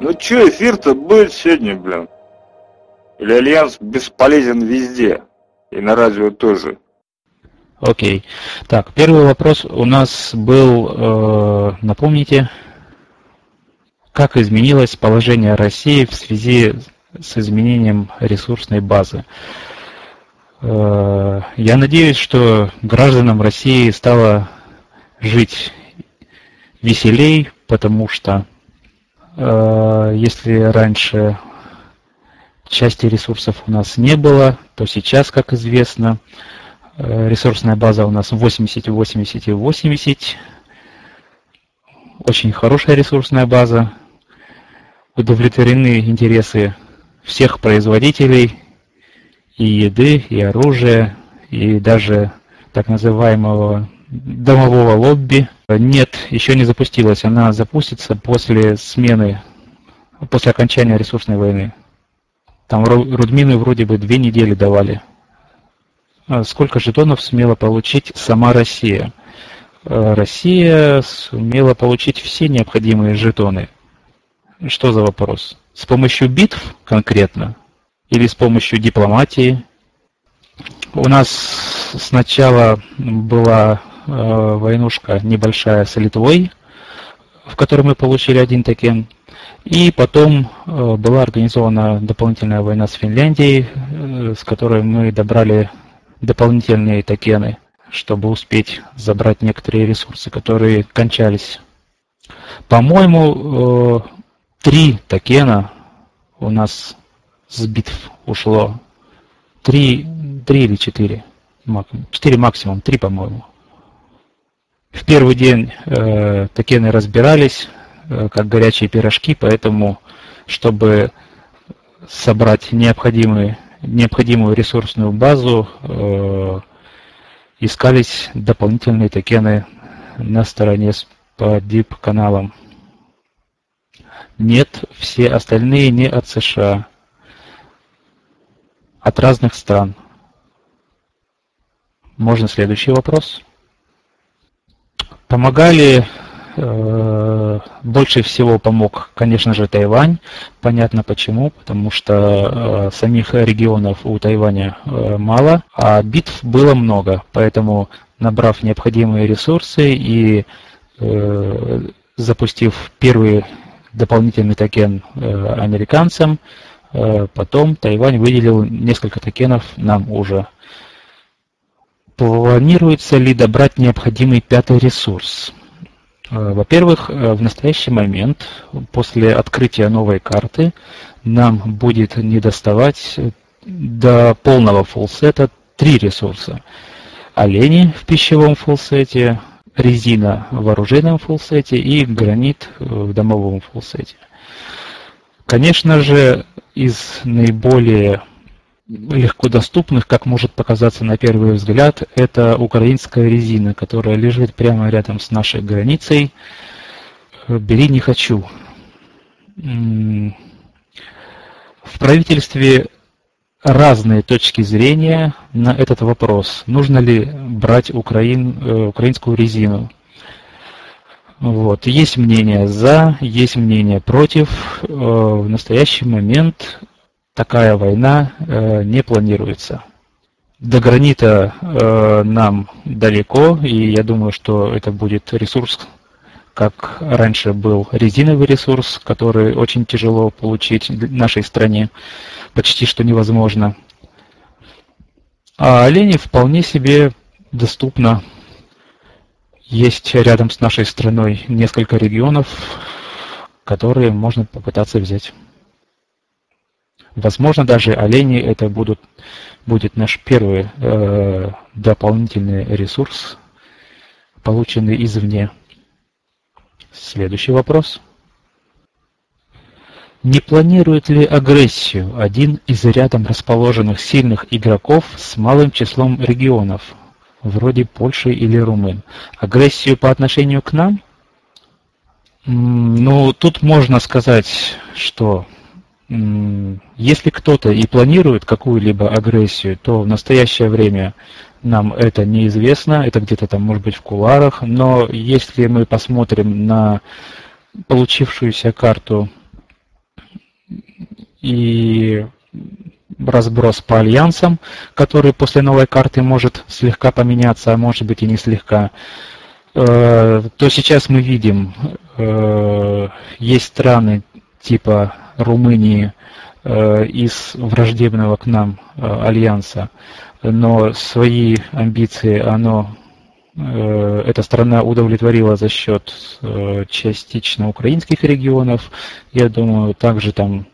Ну чё, эфир-то будет сегодня, блин? Или Альянс бесполезен везде? И на радио тоже. Окей. Так, первый вопрос у нас был, э, напомните, как изменилось положение России в связи с изменением ресурсной базы. Э, я надеюсь, что гражданам России стало жить веселей, потому что если раньше части ресурсов у нас не было, то сейчас, как известно, э, ресурсная база у нас 80, 80 и 80. Очень хорошая ресурсная база. Удовлетворены интересы всех производителей и еды, и оружия, и даже так называемого домового лобби. Нет, еще не запустилась. Она запустится после смены, после окончания ресурсной войны. Там Рудмины вроде бы две недели давали. А сколько жетонов сумела получить сама Россия? Э, Россия сумела получить все необходимые жетоны. Что за вопрос? С помощью битв конкретно? Или с помощью дипломатии? У нас сначала была э, войнушка небольшая с Литвой, в которой мы получили один токен. И потом э, была организована дополнительная война с Финляндией, э, с которой мы добрали дополнительные токены, чтобы успеть забрать некоторые ресурсы, которые кончались. По-моему, э, три токена у нас с битв ушло. Три, три или четыре. Четыре максимум, три, по-моему. В первый день э, токены разбирались, Э, как горячие пирожки, поэтому, чтобы собрать необходимые, необходимую ресурсную базу, э, искались дополнительные токены на стороне по DIP каналам. Нет, все остальные не от США, от разных стран. Можно следующий вопрос. Помогали Э, больше всего помог, конечно же, Тайвань. Понятно почему, потому что э, самих регионов у Тайваня э, мало, а битв было много. Поэтому, набрав необходимые ресурсы и запустив первый дополнительный токен американцам, потом Тайвань выделил несколько токенов нам уже. Планируется ли добрать необходимый пятый ресурс? Э, во-первых, э, в настоящий момент, после открытия новой карты, нам будет недоставать э, до полного фулсета три ресурса. Олени в пищевом фулсете, резина в оружейном фулсете и гранит в домовом фулсете. Конечно же, из наиболее легко доступных, как может показаться на первый взгляд, это украинская резина, которая лежит прямо рядом с нашей границей. Бери не хочу. В правительстве разные точки зрения на этот вопрос. Нужно ли брать украин, э, украинскую резину? Вот. Есть мнение за, есть мнение против. Э, в настоящий момент такая война э, не планируется. До гранита э, нам далеко, и я думаю, что это будет ресурс, как раньше был резиновый ресурс, который очень тяжело получить нашей стране, почти что невозможно. А олени вполне себе доступно. Есть рядом с нашей страной несколько регионов, которые можно попытаться взять. Возможно, даже олени это будут, будет наш первый э, дополнительный ресурс, полученный извне. Следующий вопрос. Не планирует ли агрессию один из рядом расположенных сильных игроков с малым числом регионов, вроде Польши или Румын? Агрессию по отношению к нам? Ну, тут можно сказать, что если кто-то и планирует какую-либо агрессию, то в настоящее время нам это неизвестно, это где-то там может быть в куларах, но если мы посмотрим на получившуюся карту и разброс по альянсам, который после новой карты может слегка поменяться, а может быть и не слегка, э, то сейчас мы видим, э, есть страны типа Румынии э, из враждебного к нам альянса, но свои амбиции оно эта страна удовлетворила за счет частично украинских регионов. Я думаю, также там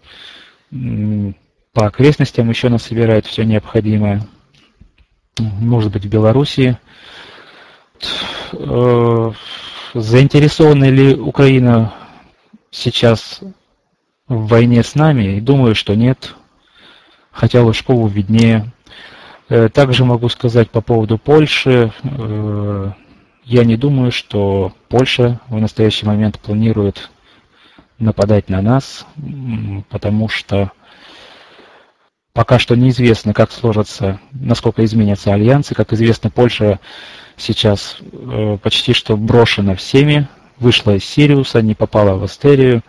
по окрестностям еще нас собирает все необходимое. Может быть, в Белоруссии. Э, заинтересована ли Украина сейчас в войне с нами? Думаю, что нет. Хотя Лужкову виднее. Э, также могу сказать по поводу Польши. Э, я не думаю, что Польша в настоящий момент планирует нападать на нас, потому что Пока что неизвестно, как сложатся, насколько изменятся альянсы. Как известно, Польша сейчас э, почти что брошена всеми, вышла из Сириуса, не попала в Астерию.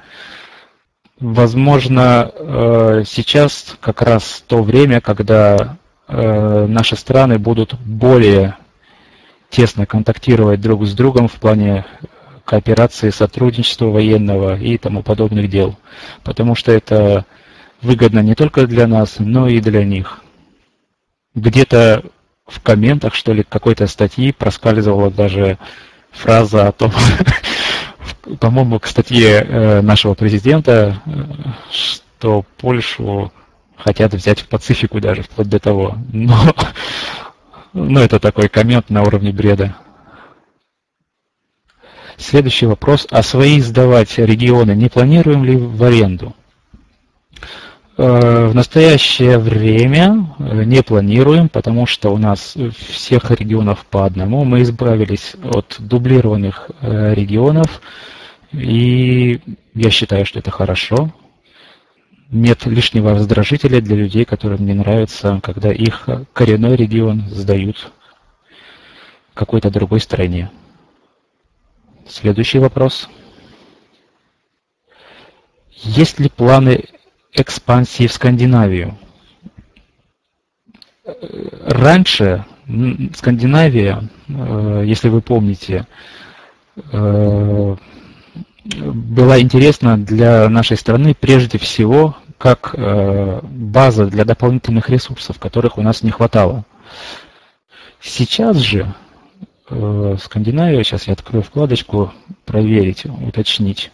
Возможно, э, сейчас как раз то время, когда э, наши страны будут более тесно контактировать друг с другом в плане кооперации, сотрудничества военного и тому подобных дел. Потому что это выгодно не только для нас, но и для них. Где-то в комментах, что ли, какой-то статьи проскальзывала даже фраза о том, по-моему, к статье э, нашего президента, э, что Польшу хотят взять в Пацифику даже, вплоть до того. Но, но это такой коммент на уровне бреда. Следующий вопрос. А свои сдавать регионы не планируем ли в аренду? Э, в настоящее время э, не планируем, потому что у нас всех регионов по одному. Мы избавились от дублированных э, регионов, и я считаю, что это хорошо. Нет лишнего раздражителя для людей, которым не нравится, когда их коренной регион сдают какой-то другой стране. Следующий вопрос. Есть ли планы экспансии в Скандинавию. Раньше Скандинавия, э, если вы помните, э, была интересна для нашей страны прежде всего как э, база для дополнительных ресурсов, которых у нас не хватало. Сейчас же Скандинавия, сейчас я открою вкладочку, проверить, уточнить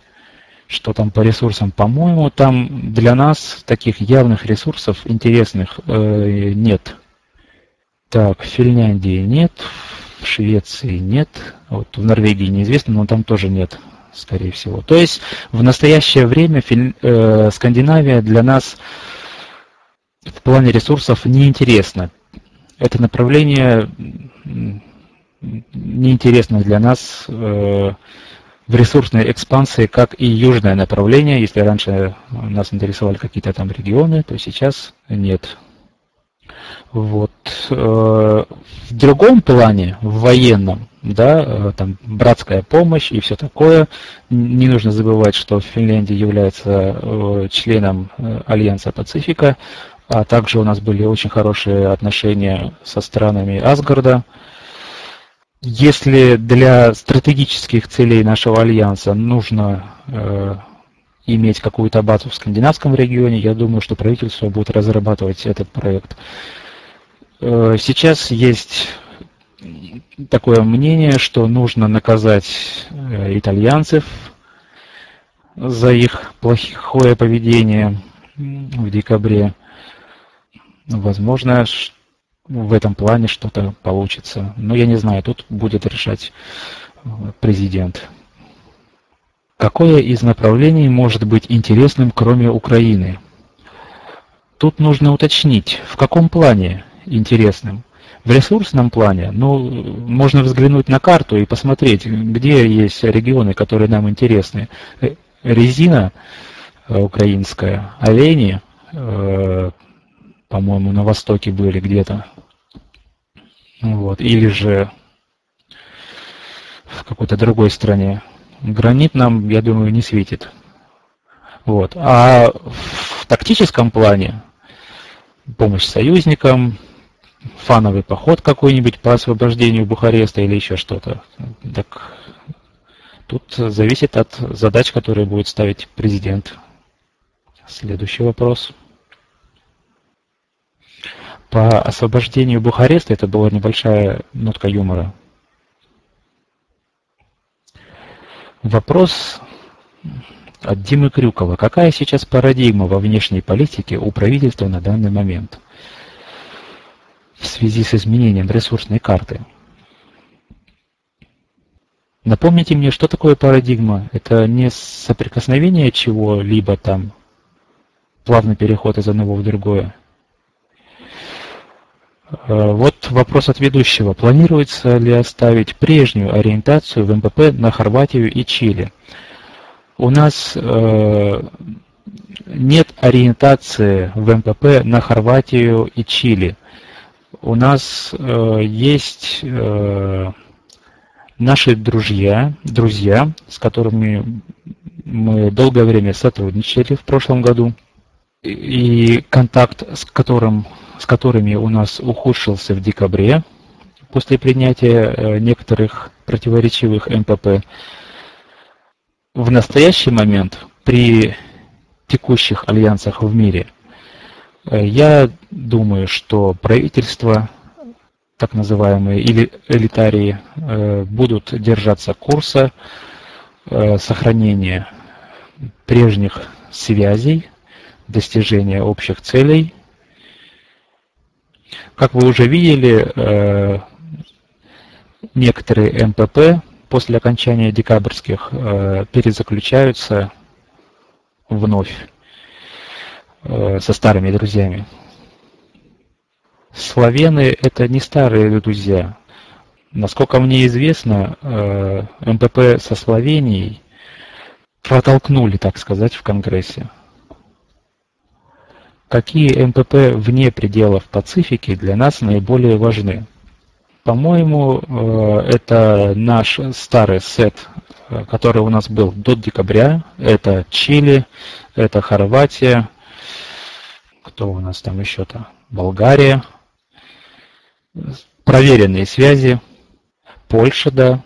что там по ресурсам, по-моему, там для нас таких явных ресурсов интересных э, нет. Так, в Финляндии нет, в Швеции нет, вот в Норвегии неизвестно, но там тоже нет, скорее всего. То есть в настоящее время Фин, э, Скандинавия для нас в плане ресурсов неинтересна. Это направление неинтересно для нас. Э, в ресурсной экспансии, как и южное направление. Если раньше нас интересовали какие-то там регионы, то сейчас нет. Вот. Э, в другом плане, в военном, да, э, там братская помощь и все такое, не нужно забывать, что Финляндия является э, членом Альянса Пацифика, а также у нас были очень хорошие отношения со странами Асгарда, если для стратегических целей нашего альянса нужно э, иметь какую-то базу в скандинавском регионе, я думаю, что правительство будет разрабатывать этот проект. Э, сейчас есть такое мнение, что нужно наказать э, итальянцев за их плохое поведение в декабре. Возможно, в этом плане что-то получится. Но я не знаю, тут будет решать э, президент. Какое из направлений может быть интересным, кроме Украины? Тут нужно уточнить, в каком плане интересным. В ресурсном плане, ну, можно взглянуть на карту и посмотреть, где есть регионы, которые нам интересны. Э, резина э, украинская, олени, по-моему, на востоке были где-то. Вот. Или же в какой-то другой стране. Гранит нам, я думаю, не светит. Вот. А тактическом плане, помощь союзникам, фановый поход какой-нибудь по освобождению Бухареста или еще что-то. Так тут зависит от задач, которые будет ставить президент. Следующий вопрос. По освобождению Бухареста это была небольшая нотка юмора. Вопрос от Димы Крюкова. Какая сейчас парадигма во внешней политике у правительства на данный момент в связи с изменением ресурсной карты? Напомните мне, что такое парадигма? Это не соприкосновение чего-либо там, плавный переход из одного в другое. Э, вот вопрос от ведущего. Планируется ли оставить прежнюю ориентацию в МПП на Хорватию и Чили? У нас э, нет ориентации в МПП на Хорватию и Чили. У нас э, есть наши друзья, друзья, с которыми мы долгое время сотрудничали в прошлом году, и контакт с которым с которыми у нас ухудшился в декабре после принятия э, некоторых противоречивых МПП. В настоящий момент при текущих альянсах в мире э, я думаю, что правительство, так называемые или элитарии, э, будут держаться курса сохранения прежних связей, достижения общих целей как вы уже видели, э, некоторые МПП после окончания декабрьских э, перезаключаются вновь э, со старыми друзьями. Славены – это не старые друзья. Насколько мне известно, МПП со Словенией протолкнули, так сказать, в Конгрессе. Какие МПП вне пределов Пацифики для нас наиболее важны? По-моему, э, это наш старый сет, э, который у нас был до декабря. Это Чили, это Хорватия, кто у нас там еще-то? Болгария. Проверенные связи. Польша, да.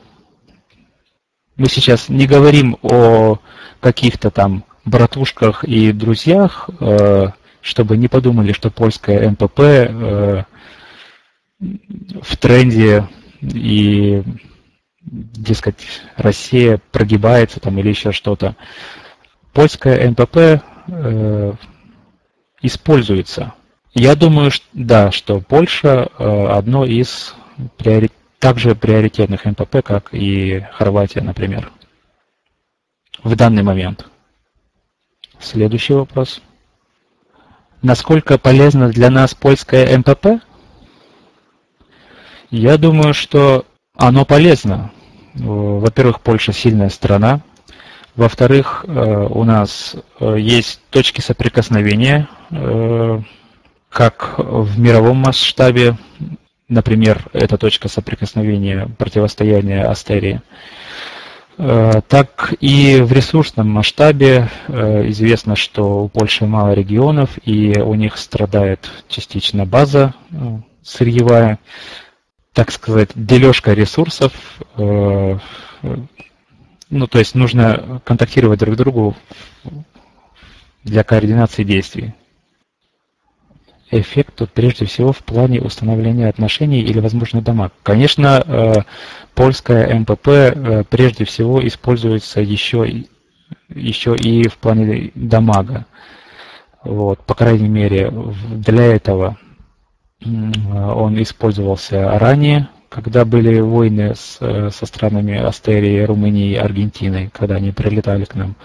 Мы сейчас не говорим о каких-то там братушках и друзьях, э, чтобы не подумали, что польская МПП э, в тренде и, дескать, Россия прогибается там или еще что-то. Польская МПП э, используется. Я думаю, что, да, что Польша э, одно из приори... также приоритетных МПП, как и Хорватия, например, в данный момент. Следующий вопрос. Насколько полезно для нас польское МПП? Я думаю, что оно полезно. Во-первых, Польша сильная страна. Во-вторых, э, у нас э, есть точки соприкосновения, э, как в мировом масштабе, например, это точка соприкосновения противостояния Астерии, Э, так и в ресурсном масштабе э, известно, что у Польши мало регионов, и у них страдает частично база э, сырьевая, так сказать, дележка ресурсов. Ну, то есть нужно контактировать друг другу для координации действий эффект тут прежде всего в плане установления отношений или, возможно, дома. Конечно, э, польская МПП э, прежде всего используется еще, еще и в плане дамага. Вот, по крайней мере, для этого он использовался ранее, когда были войны с, э, со странами Астерии, Румынии, Аргентины, когда они прилетали к нам.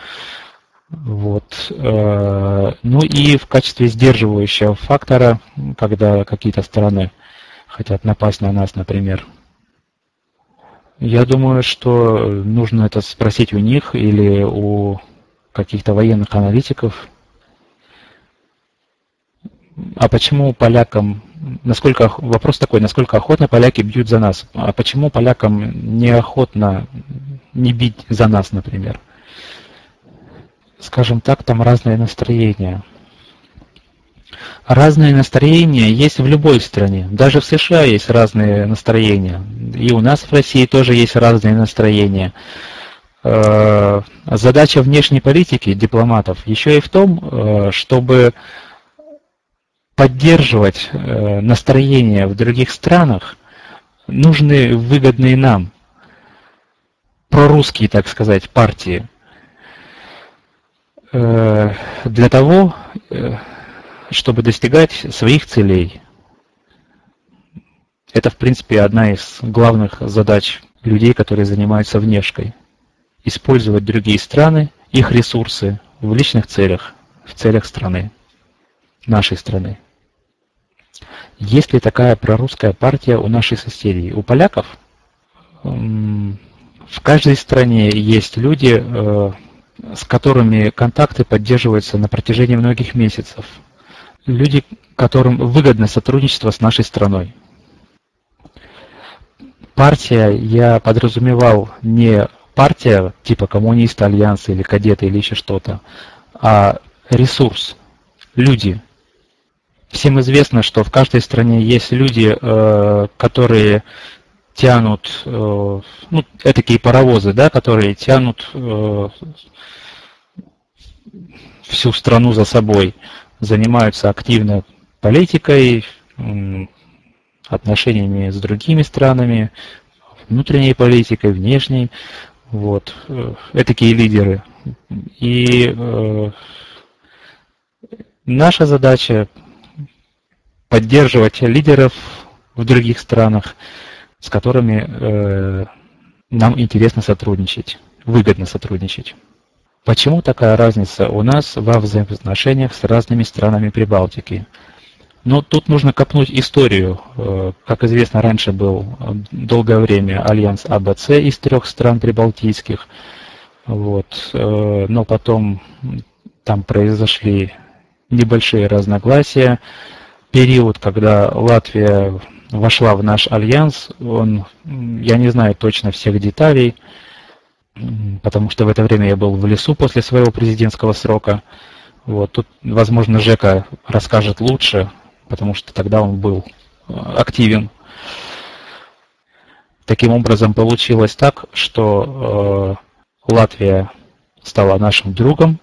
Вот. Э, ну и в качестве сдерживающего фактора, когда какие-то страны хотят напасть на нас, например. Я думаю, что нужно это спросить у них или у каких-то военных аналитиков. А почему полякам, насколько, вопрос такой, насколько охотно поляки бьют за нас? А почему полякам неохотно не бить за нас, например? Скажем так, там разное настроение. Разные настроения есть в любой стране. Даже в США есть разные настроения. И у нас в России тоже есть разные настроения. Э, задача внешней политики дипломатов еще и в том, э, чтобы поддерживать э, настроение в других странах, нужны выгодные нам, прорусские, так сказать, партии. Для того, чтобы достигать своих целей. Это, в принципе, одна из главных задач людей, которые занимаются внешкой. Использовать другие страны, их ресурсы в личных целях, в целях страны, нашей страны. Есть ли такая прорусская партия у наших соседей? У поляков? В каждой стране есть люди, э, с которыми контакты поддерживаются на протяжении многих месяцев люди, которым выгодно сотрудничество с нашей страной. Партия, я подразумевал не партия типа коммунисты, альянсы или кадеты или еще что-то, а ресурс, люди. Всем известно, что в каждой стране есть люди, э, которые тянут, э, ну, такие паровозы, да, которые тянут э, всю страну за собой занимаются активно политикой, отношениями с другими странами, внутренней политикой, внешней. Вот. Э, такие лидеры. И э, наша задача поддерживать лидеров в других странах, с которыми э, нам интересно сотрудничать, выгодно сотрудничать. Почему такая разница у нас во взаимоотношениях с разными странами Прибалтики? Ну, тут нужно копнуть историю. Э, как известно, раньше был долгое время альянс АБЦ из трех стран прибалтийских. Вот. Э, но потом там произошли небольшие разногласия. Период, когда Латвия вошла в наш альянс, он, я не знаю точно всех деталей, потому что в это время я был в лесу после своего президентского срока. Вот, тут, возможно, Жека расскажет лучше, потому что тогда он был э, активен. Таким образом, получилось так, что э, Латвия стала нашим другом,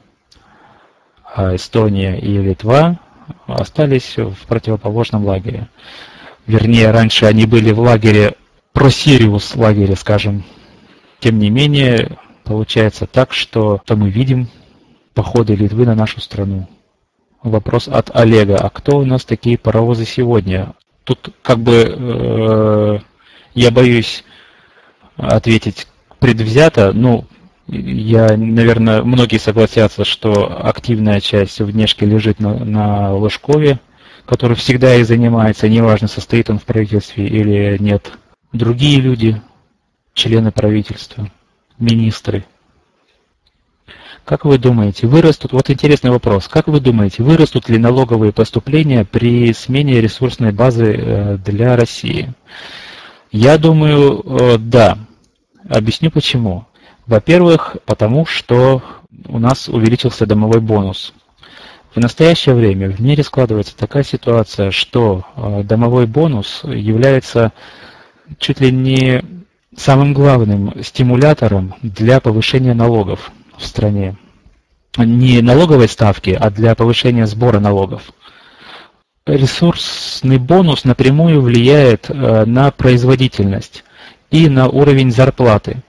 а Эстония и Литва остались в противоположном лагере. Вернее, раньше они были в лагере Просириус лагере, скажем, тем не менее, получается так, что то мы видим походы Литвы на нашу страну. Вопрос от Олега. А кто у нас такие паровозы сегодня? Тут как бы э, я боюсь ответить предвзято. Ну, я, наверное, многие согласятся, что активная часть внешки лежит на, на Ложкове, который всегда и занимается, неважно, состоит он в правительстве или нет. Другие люди, члены правительства, министры. Как вы думаете, вырастут, вот интересный вопрос, как вы думаете, вырастут ли налоговые поступления при смене ресурсной базы э, для России? Я думаю, э, да. Объясню почему. Во-первых, потому что у нас увеличился домовой бонус. В настоящее время в мире складывается такая ситуация, что э, домовой бонус является чуть ли не самым главным стимулятором для повышения налогов в стране. Не налоговой ставки, а для повышения сбора налогов. Ресурсный бонус напрямую влияет э, на производительность и на уровень зарплаты.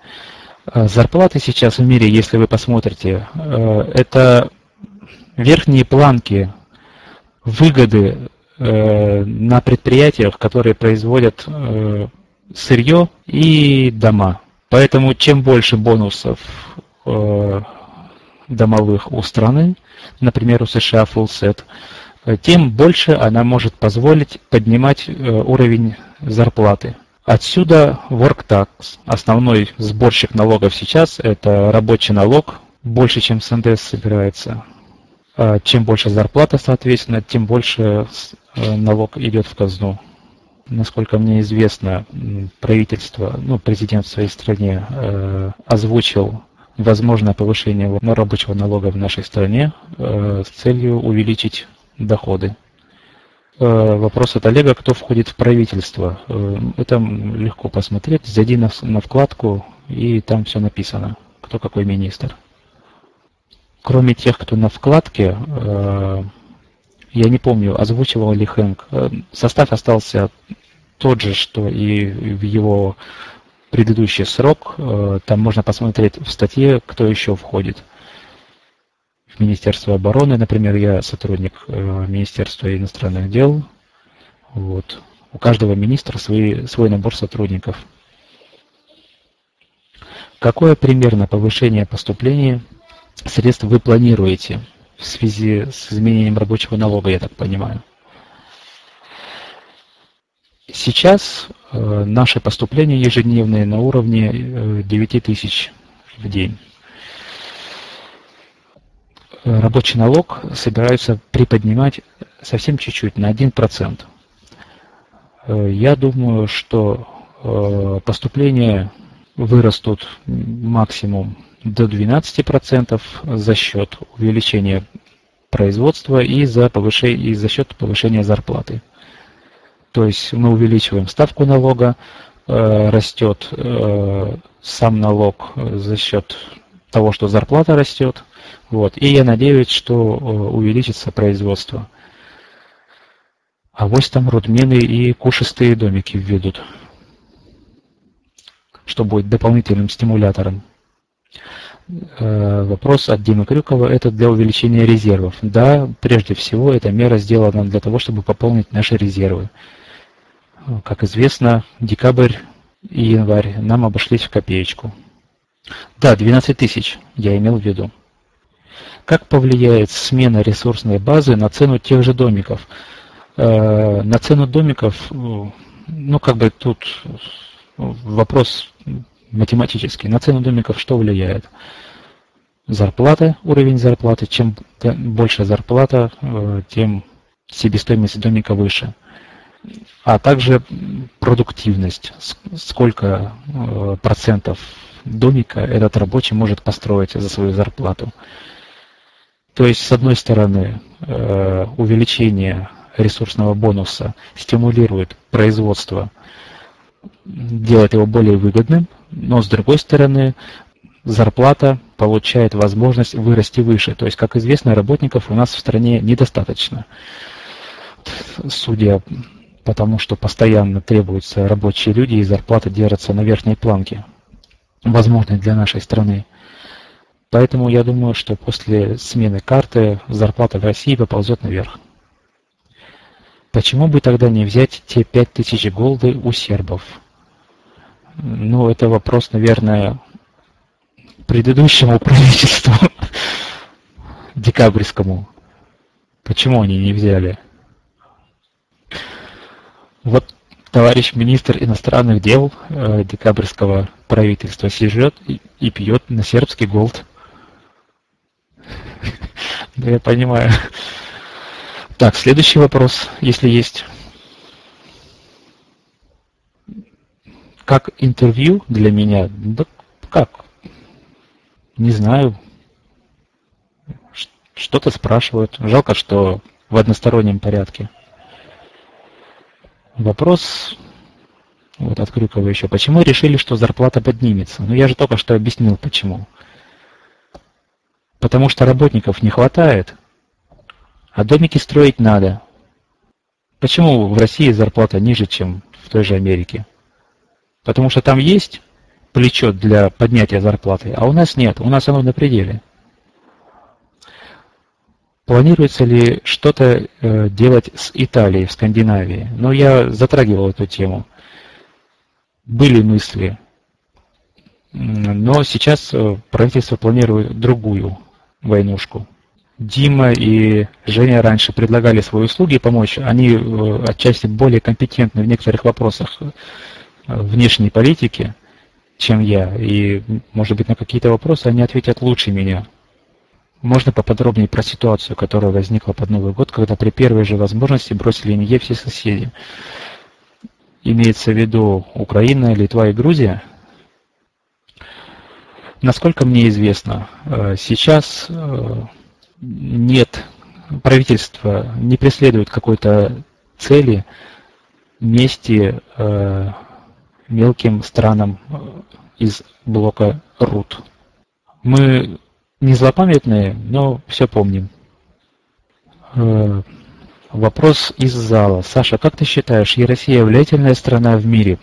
Э, зарплаты сейчас в мире, если вы посмотрите, это верхние планки выгоды на предприятиях, которые производят сырье и дома. Поэтому чем больше бонусов э, домовых у страны, например, у США full set, э, тем больше она может позволить поднимать э, уровень зарплаты. Отсюда work tax. Основной сборщик налогов сейчас это рабочий налог, больше, чем с собирается. А чем больше зарплата, соответственно, тем больше э, налог идет в казну насколько мне известно, правительство, ну, президент в своей стране э, озвучил возможное повышение рабочего налога в нашей стране э, с целью увеличить доходы вопрос от Олега, кто входит в правительство. Это легко посмотреть. Зайди на вкладку, и там все написано, кто какой министр. Кроме тех, кто на вкладке, я не помню, озвучивал ли Хэнк, состав остался тот же, что и в его предыдущий срок. Там можно посмотреть в статье, кто еще входит. Министерства обороны, например, я сотрудник э, Министерства иностранных дел. Вот. У каждого министра свои, свой набор сотрудников. Какое примерно повышение поступления средств вы планируете в связи с изменением рабочего налога, я так понимаю? Сейчас э, наши поступления ежедневные на уровне э, 9 тысяч в день. Э, рабочий налог собираются приподнимать совсем чуть-чуть, на 1%. Э, я думаю, что э, поступления вырастут максимум до 12% за счет увеличения производства и за, повышение, и за счет повышения зарплаты. То есть мы увеличиваем ставку налога, растет сам налог за счет того, что зарплата растет, вот. И я надеюсь, что э, увеличится производство. А вот там рудмены и кушистые домики введут, что будет дополнительным стимулятором. Э, вопрос от Димы Крюкова – это для увеличения резервов. Да, прежде всего, эта мера сделана для того, чтобы пополнить наши резервы. Как известно, декабрь и январь нам обошлись в копеечку. Да, 12 тысяч я имел в виду. Как повлияет смена ресурсной базы на цену тех же домиков? Э, на цену домиков, ну как бы тут вопрос математический. На цену домиков что влияет? Зарплата, уровень зарплаты. Чем больше зарплата, э, тем себестоимость домика выше. А также продуктивность. Сколько э, процентов домика этот рабочий может построить за свою зарплату. То есть, с одной стороны, э, увеличение ресурсного бонуса стимулирует производство, делает его более выгодным, но с другой стороны, зарплата получает возможность вырасти выше. То есть, как известно, работников у нас в стране недостаточно. Судя по тому, что постоянно требуются рабочие люди, и зарплата держится на верхней планке, возможной для нашей страны. Поэтому я думаю, что после смены карты зарплата в России поползет наверх. Почему бы тогда не взять те 5000 голды у сербов? Ну, это вопрос, наверное, предыдущему правительству, декабрьскому. Почему они не взяли? Вот товарищ министр иностранных дел э, декабрьского правительства сижет и, и пьет на сербский голд. Да, я понимаю. Так, следующий вопрос, если есть. Как интервью для меня? Да как? Не знаю. Что-то спрашивают. Жалко, что в одностороннем порядке. Вопрос вот от Крюкова еще. Почему решили, что зарплата поднимется? Ну, я же только что объяснил, почему потому что работников не хватает, а домики строить надо. Почему в России зарплата ниже, чем в той же Америке? Потому что там есть плечо для поднятия зарплаты, а у нас нет, у нас оно на пределе. Планируется ли что-то э, делать с Италией, в Скандинавии? Но ну, я затрагивал эту тему. Были мысли, но сейчас э, правительство планирует другую войнушку. Дима и Женя раньше предлагали свои услуги помочь. Они э, отчасти более компетентны в некоторых вопросах э, внешней политики, чем я. И, может быть, на какие-то вопросы они ответят лучше меня. Можно поподробнее про ситуацию, которая возникла под Новый год, когда при первой же возможности бросили НЕ все соседи. Имеется в виду Украина, Литва и Грузия – Насколько мне известно, э, сейчас нет, правительство не преследует какой-то цели мести э, мелким странам э, из блока РУТ. Мы не злопамятные, но все помним. Э, вопрос из зала. Саша, как ты считаешь, Россия влиятельная страна в мире?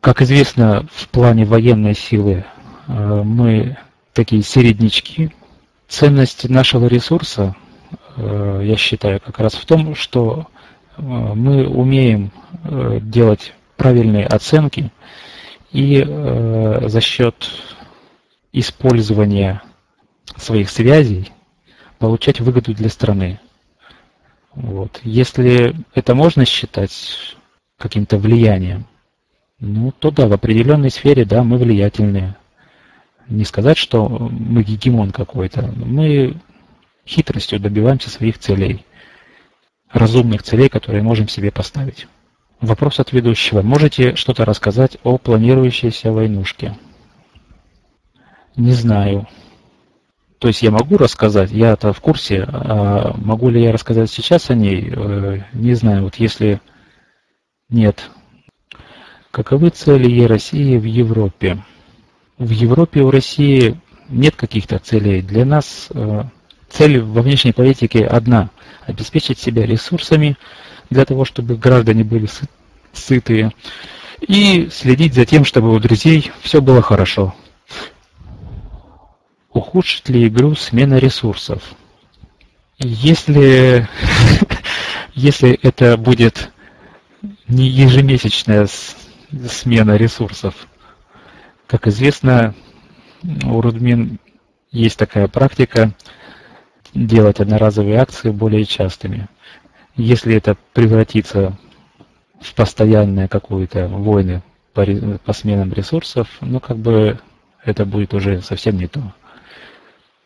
Как известно, в плане военной силы э, мы такие середнячки. Ценность нашего ресурса, э, я считаю, как раз в том, что мы умеем делать правильные оценки и за счет использования своих связей получать выгоду для страны. Вот. Если это можно считать каким-то влиянием, ну, то да, в определенной сфере, да, мы влиятельные. Не сказать, что мы гегемон какой-то. Мы хитростью добиваемся своих целей. Разумных целей, которые можем себе поставить. Вопрос от ведущего. Можете что-то рассказать о планирующейся войнушке? Не знаю. То есть я могу рассказать, я-то в курсе, а могу ли я рассказать сейчас о ней, э, не знаю. Вот если нет. Каковы цели России в Европе? В Европе у России нет каких-то целей. Для нас э, цель во внешней политике одна – обеспечить себя ресурсами для того, чтобы граждане были сытые, и следить за тем, чтобы у друзей все было хорошо. Ухудшит ли игру смена ресурсов? Если, если это будет не ежемесячная смена ресурсов, как известно, у Рудмин есть такая практика делать одноразовые акции более частыми. Если это превратится в постоянные какую-то войны по, по сменам ресурсов, ну как бы это будет уже совсем не то.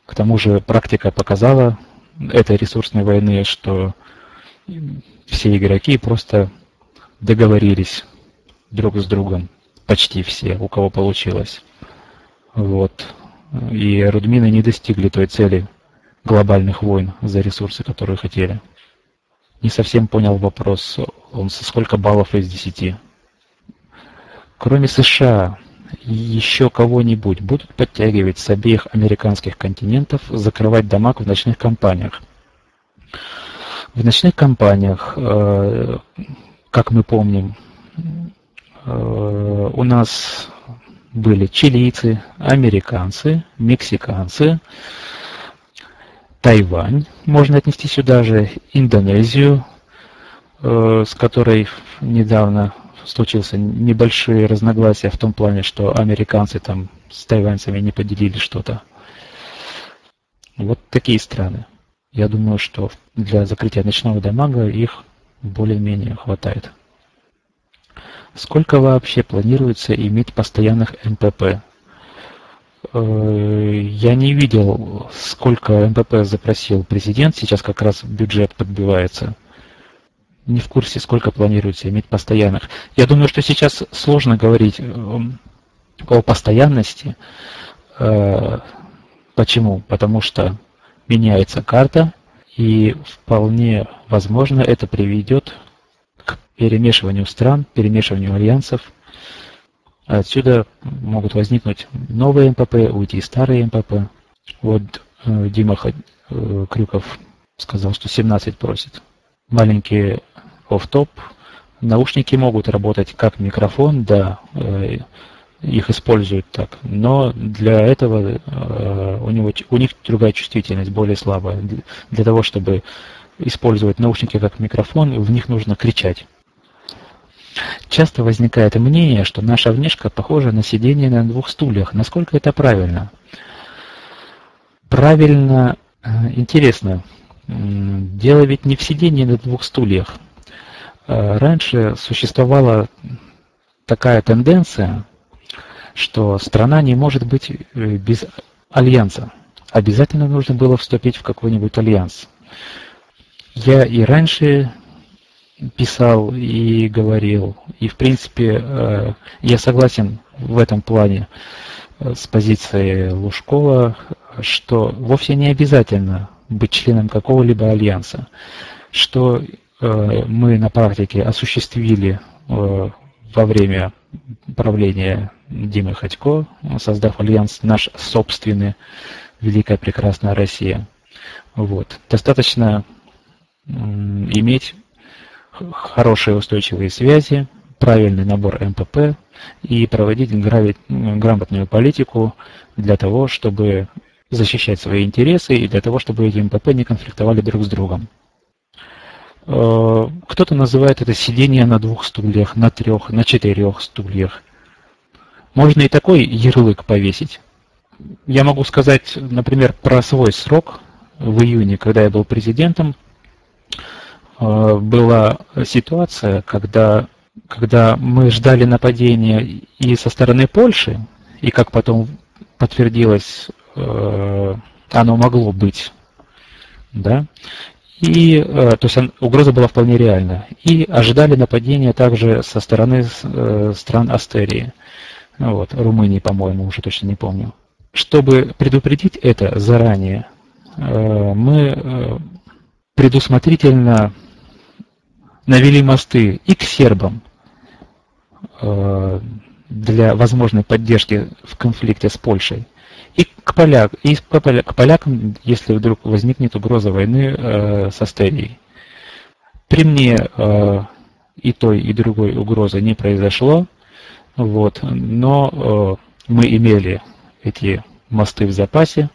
К тому же практика показала этой ресурсной войны, что все игроки просто договорились друг с другом, почти все, у кого получилось. Вот. И Рудмины не достигли той цели глобальных войн за ресурсы, которые хотели. Не совсем понял вопрос, он со сколько баллов из 10. Кроме США, еще кого-нибудь будут подтягивать с обеих американских континентов, закрывать дамаг в ночных компаниях. В ночных компаниях, э, как мы помним, у нас были чилийцы, американцы, мексиканцы, Тайвань, можно отнести сюда же, Индонезию, э, с которой недавно случился небольшие разногласия в том плане, что американцы там с тайваньцами не поделили что-то. Вот такие страны. Я думаю, что для закрытия ночного дамага их более-менее хватает. Сколько вообще планируется иметь постоянных МПП? Э, я не видел, сколько МПП запросил президент. Сейчас как раз бюджет подбивается не в курсе, сколько планируется иметь постоянных. Я думаю, что сейчас сложно говорить эм, о постоянности. Э, почему? Потому что меняется карта, и вполне возможно это приведет перемешиванию стран, перемешиванию альянсов. Отсюда могут возникнуть новые МПП, уйти старые МПП. Вот э, Дима э, Крюков сказал, что 17 просит. Маленькие оф-топ. Наушники могут работать как микрофон, да, э, их используют так, но для этого у, него, у них другая чувствительность, более слабая. Для того, чтобы использовать наушники как микрофон, в них нужно кричать. Часто возникает мнение, что наша внешка похожа на сидение на двух стульях. Насколько это правильно? Правильно, э, интересно. Дело ведь не в сидении на двух стульях. Э, раньше существовала такая тенденция, что страна не может быть э, без альянса. Обязательно нужно было вступить в какой-нибудь альянс. Я и раньше писал и говорил, и в принципе э, я согласен в этом плане с позицией Лужкова, что вовсе не обязательно быть членом какого-либо альянса, что мы на практике осуществили во время правления Димы Ходько, создав альянс «Наш собственный Великая Прекрасная Россия». Вот. Достаточно иметь хорошие устойчивые связи, правильный набор МПП и проводить грамотную политику для того, чтобы защищать свои интересы и для того, чтобы эти МПП не конфликтовали друг с другом. Э, кто-то называет это сидение на двух стульях, на трех, на четырех стульях. Можно и такой ярлык повесить. Я могу сказать, например, про свой срок в июне, когда я был президентом, была ситуация, когда, когда мы ждали нападения и со стороны Польши, и как потом подтвердилось, э, оно могло быть, да, и, э, то есть угроза была вполне реальна. И ожидали нападения также со стороны э, стран Астерии. Вот, Румынии, по-моему, уже точно не помню. Чтобы предупредить это заранее, э, мы предусмотрительно навели мосты и к сербам для возможной поддержки в конфликте с Польшей, и к, поляк, и к, полякам, если вдруг возникнет угроза войны э, с Астерией. При мне э, и той, и другой угрозы не произошло, вот, но э, мы имели эти мосты в запасе,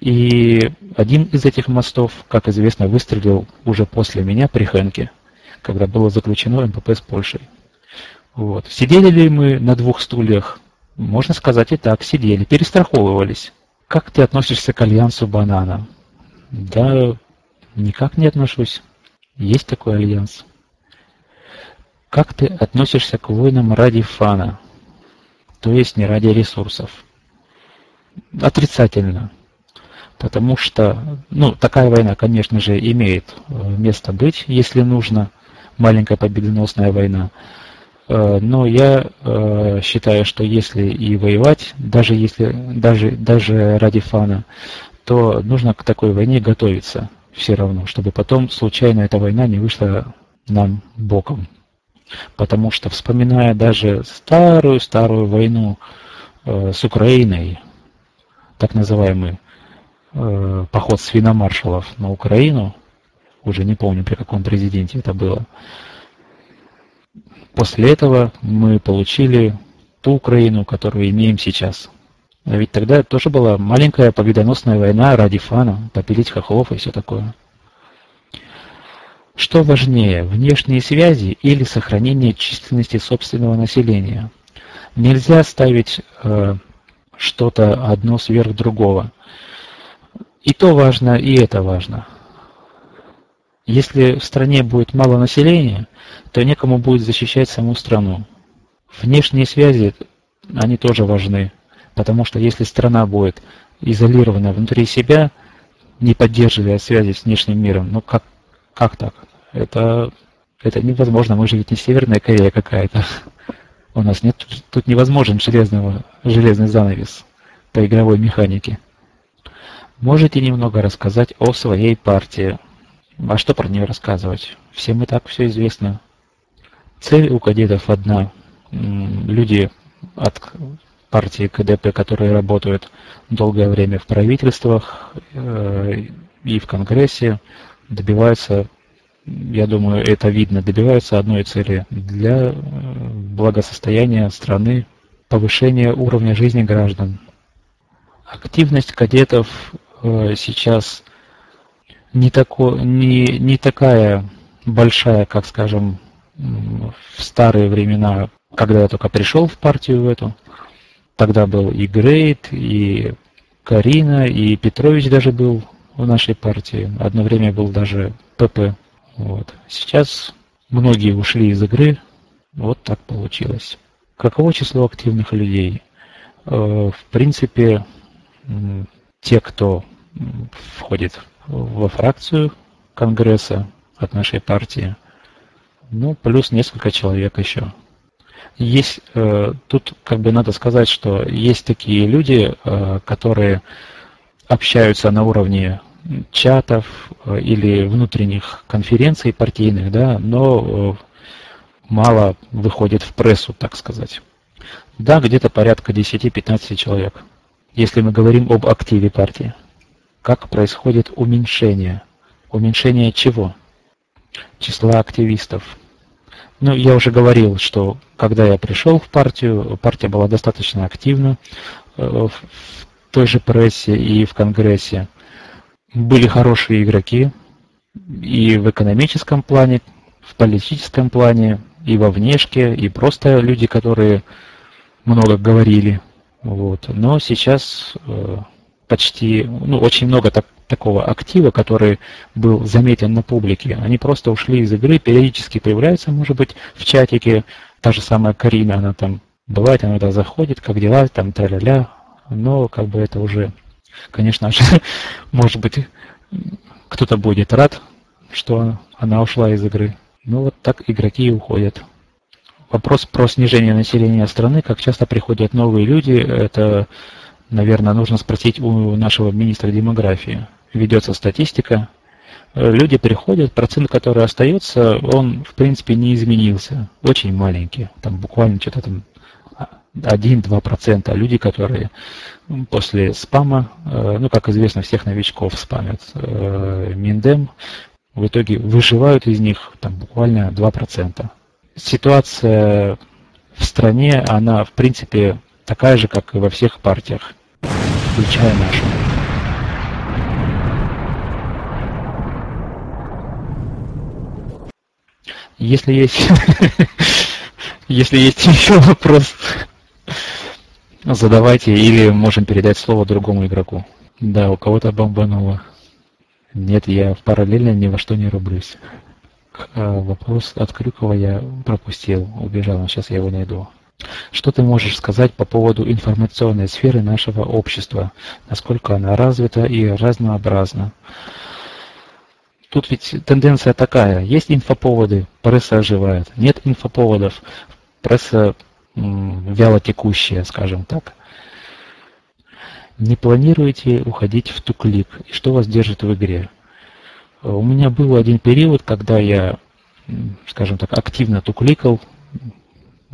и один из этих мостов, как известно, выстрелил уже после меня при Хенке, когда было заключено МПП с Польшей. Вот. Сидели ли мы на двух стульях? Можно сказать и так, сидели, перестраховывались. Как ты относишься к альянсу банана? Да, никак не отношусь. Есть такой альянс. Как ты относишься к войнам ради фана? То есть не ради ресурсов. Отрицательно. Потому что, ну, такая война, конечно же, имеет э, место быть, если нужно. Маленькая победоносная война. Э, но я э, считаю, что если и воевать, даже если даже даже ради фана, то нужно к такой войне готовиться все равно, чтобы потом случайно эта война не вышла нам боком. Потому что вспоминая даже старую-старую войну э, с Украиной, так называемый поход свиномаршалов на Украину, уже не помню при каком президенте это было, После этого мы получили ту Украину, которую имеем сейчас. А ведь тогда тоже была маленькая победоносная война ради фана, попилить хохлов и все такое. Что важнее, внешние связи или сохранение численности собственного населения? Нельзя ставить э, что-то одно сверх другого. И то важно, и это важно. Если в стране будет мало населения, то некому будет защищать саму страну. Внешние связи, они тоже важны, потому что если страна будет изолирована внутри себя, не поддерживая связи с внешним миром, ну как, как так? Это, это невозможно, мы же ведь не Северная Корея какая-то. У нас нет, тут невозможен железного, железный занавес по игровой механике. Можете немного рассказать о своей партии, а что про нее рассказывать? Всем и так все известно. Цель у кадетов одна. Люди от партии КДП, которые работают долгое время в правительствах э, и в Конгрессе, добиваются, я думаю, это видно, добиваются одной цели для э, благосостояния страны, повышения уровня жизни граждан. Активность кадетов э, сейчас не, тако, не, не такая большая, как, скажем, в старые времена, когда я только пришел в партию в эту. Тогда был и Грейт, и Карина, и Петрович даже был в нашей партии. Одно время был даже ПП. Вот. Сейчас многие ушли из игры. Вот так получилось. Каково число активных людей? Э, в принципе, те, кто входит во фракцию Конгресса от нашей партии. Ну, плюс несколько человек еще. Есть, э, тут как бы надо сказать, что есть такие люди, э, которые общаются на уровне чатов э, или внутренних конференций партийных, да, но мало выходит в прессу, так сказать. Да, где-то порядка 10-15 человек, если мы говорим об активе партии. Как происходит уменьшение? Уменьшение чего? Числа активистов. Ну, я уже говорил, что когда я пришел в партию, партия была достаточно активна э, в той же прессе и в Конгрессе. Были хорошие игроки и в экономическом плане, в политическом плане, и во внешке, и просто люди, которые много говорили. Вот. Но сейчас э, почти, ну, очень много так, такого актива, который был заметен на публике. Они просто ушли из игры, периодически появляются, может быть, в чатике. Та же самая Карина, она там бывает, иногда заходит, как дела, там, тра-ля-ля. Но как бы это уже, конечно же, может быть, кто-то будет рад, что она ушла из игры. Ну вот так игроки и уходят. Вопрос про снижение населения страны, как часто приходят новые люди, это, наверное, нужно спросить у нашего министра демографии. Ведется статистика, люди приходят, процент, который остается, он, в принципе, не изменился. Очень маленький, там буквально что-то там 1-2%. А люди, которые после спама, э, ну, как известно, всех новичков спамят э, Миндем, в итоге выживают из них там, буквально 2%. Ситуация в стране, она в принципе такая же, как и во всех партиях, включая нашу. Если есть, если есть еще вопрос, задавайте или можем передать слово другому игроку. Да, у кого-то бомбануло. Нет, я параллельно ни во что не рублюсь. А, вопрос от Крюкова я пропустил, убежал, но сейчас я его найду. Что ты можешь сказать по поводу информационной сферы нашего общества? Насколько она развита и разнообразна? Тут ведь тенденция такая. Есть инфоповоды, пресса оживает. Нет инфоповодов, пресса вяло текущая, скажем так. Не планируете уходить в туклик? И что вас держит в игре? У меня был один период, когда я, скажем так, активно тукликал,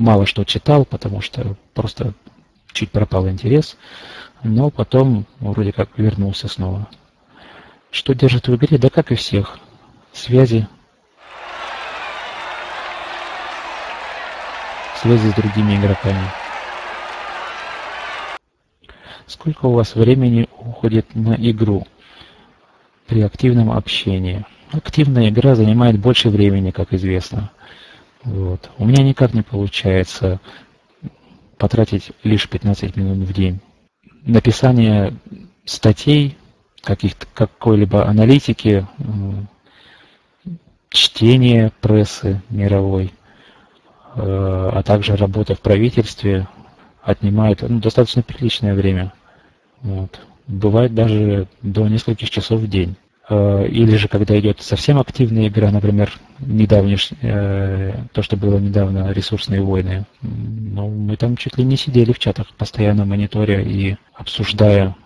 мало что читал, потому что просто чуть пропал интерес, но потом вроде как вернулся снова. Что держит в игре? Да как и всех. Связи. Связи с другими игроками. Сколько у вас времени уходит на игру при активном общении? Активная игра занимает больше времени, как известно. Вот. У меня никак не получается потратить лишь 15 минут в день. Написание статей, каких-то, какой-либо аналитики, чтение прессы мировой, э, а также работа в правительстве отнимает ну, достаточно приличное время. Вот. Бывает даже до нескольких часов в день. Э, или же, когда идет совсем активная игра, например, недавнеш, э, то, что было недавно, ресурсные войны, ну, мы там чуть ли не сидели в чатах, постоянно мониторя и обсуждая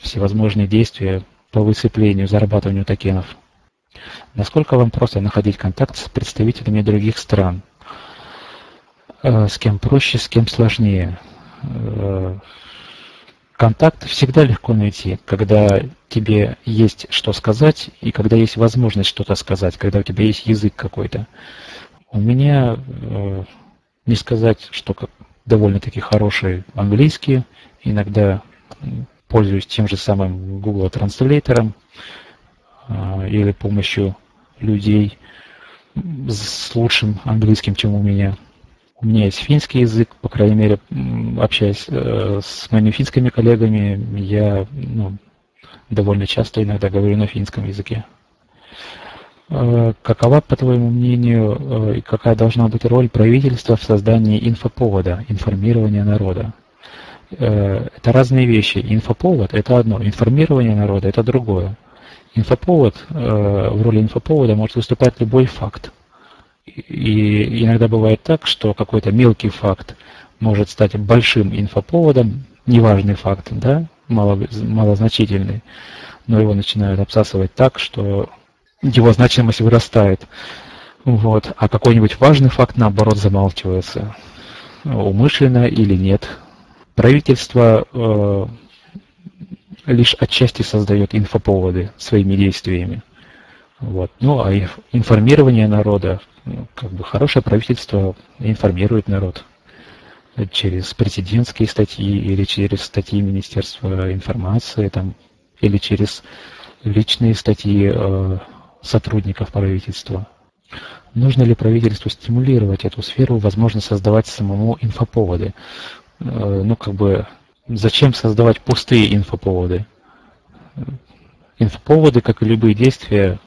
всевозможные действия по высыплению, зарабатыванию токенов. Насколько вам просто находить контакт с представителями других стран? Э, с кем проще, с кем сложнее? Контакт всегда легко найти, когда тебе есть что сказать и когда есть возможность что-то сказать, когда у тебя есть язык какой-то. У меня, э, не сказать, что довольно-таки хороший английский, иногда пользуюсь тем же самым Google Translator э, или помощью людей с лучшим английским, чем у меня. У меня есть финский язык, по крайней мере, общаясь э, с моими финскими коллегами, я ну, довольно часто иногда говорю на финском языке. Э, какова, по твоему мнению, э, и какая должна быть роль правительства в создании инфоповода, информирования народа? Это разные вещи. Инфоповод – это одно, информирование народа – это другое. Инфоповод, в роли инфоповода может выступать любой факт. И иногда бывает так, что какой-то мелкий факт может стать большим инфоповодом, неважный факт, да, мало, малозначительный, но его начинают обсасывать так, что его значимость вырастает. Вот. А какой-нибудь важный факт, наоборот, замалчивается. Умышленно или нет. Правительство э, лишь отчасти создает инфоповоды своими действиями. Вот. Ну, а информирование народа, ну, как бы хорошее правительство информирует народ через президентские статьи или через статьи Министерства информации, там, или через личные статьи э, сотрудников правительства. Нужно ли правительству стимулировать эту сферу, возможно, создавать самому инфоповоды? Э, ну, как бы, зачем создавать пустые инфоповоды? Инфоповоды, как и любые действия,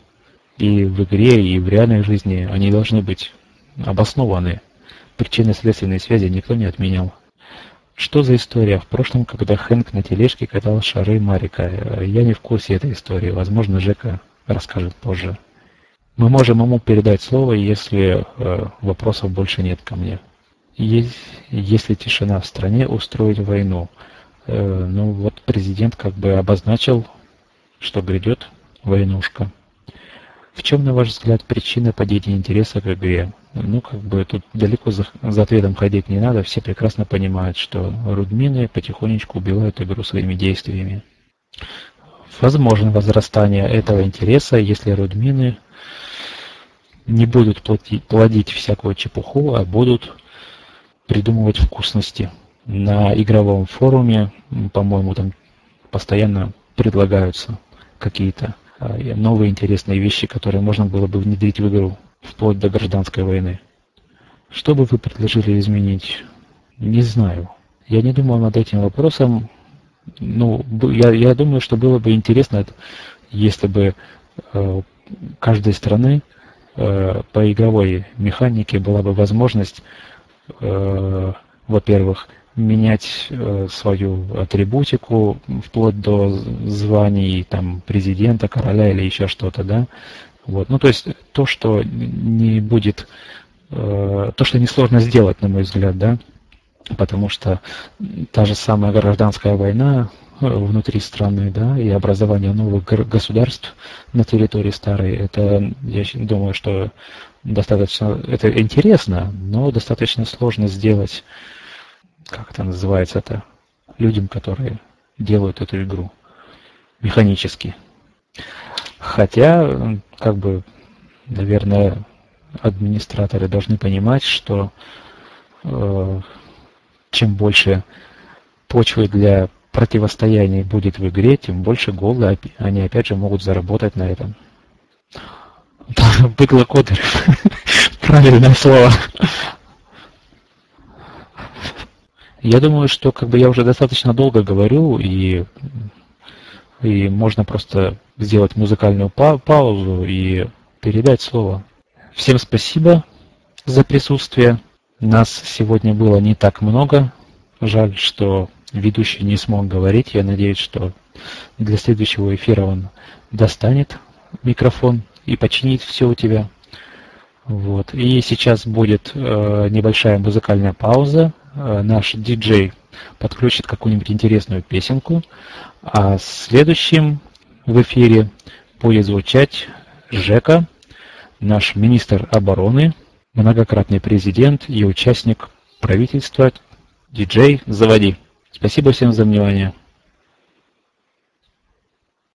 и в игре, и в реальной жизни, они должны быть обоснованы. Причинно-следственные связи никто не отменял. Что за история? В прошлом, когда Хэнк на тележке катал шары Марика. Я не в курсе этой истории. Возможно, Жека расскажет позже. Мы можем ему передать слово, если э, вопросов больше нет ко мне. Есть, если тишина в стране, устроить войну. Э, ну вот президент как бы обозначил, что грядет войнушка. В чем, на ваш взгляд, причина падения интереса к игре? Ну, как бы тут далеко за, за ответом ходить не надо, все прекрасно понимают, что рудмины потихонечку убивают игру своими действиями. Возможно возрастание этого интереса, если рудмины не будут платить, плодить всякую чепуху, а будут придумывать вкусности. На игровом форуме, по-моему, там постоянно предлагаются какие-то а, новые интересные вещи, которые можно было бы внедрить в игру, вплоть до гражданской войны. Что бы вы предложили изменить? Не знаю. Я не думал над этим вопросом. Ну, я, я думаю, что было бы интересно, если бы э, каждой страны э, по игровой механике была бы возможность, э, во-первых, менять э, свою атрибутику вплоть до званий там президента, короля или еще что-то, да. Вот. Ну, то есть то, что не будет, э, то, что несложно сделать, на мой взгляд, да, потому что та же самая гражданская война э, внутри страны, да, и образование новых государств на территории старой, это, я думаю, что достаточно, это интересно, но достаточно сложно сделать как это называется это, людям, которые делают эту игру механически. Хотя, как бы, наверное, администраторы должны понимать, что э, чем больше почвы для противостояния будет в игре, тем больше голы они опять же могут заработать на этом. Быдлокодер. Правильное слово. Я думаю, что как бы я уже достаточно долго говорю, и, и можно просто сделать музыкальную па паузу и передать слово. Всем спасибо за присутствие. Нас сегодня было не так много. Жаль, что ведущий не смог говорить. Я надеюсь, что для следующего эфира он достанет микрофон и починит все у тебя. Вот. И сейчас будет э, небольшая музыкальная пауза. Э, наш диджей подключит какую-нибудь интересную песенку, а следующим в эфире будет звучать Жека, наш министр обороны, многократный президент и участник правительства. Диджей, заводи. Спасибо всем за внимание.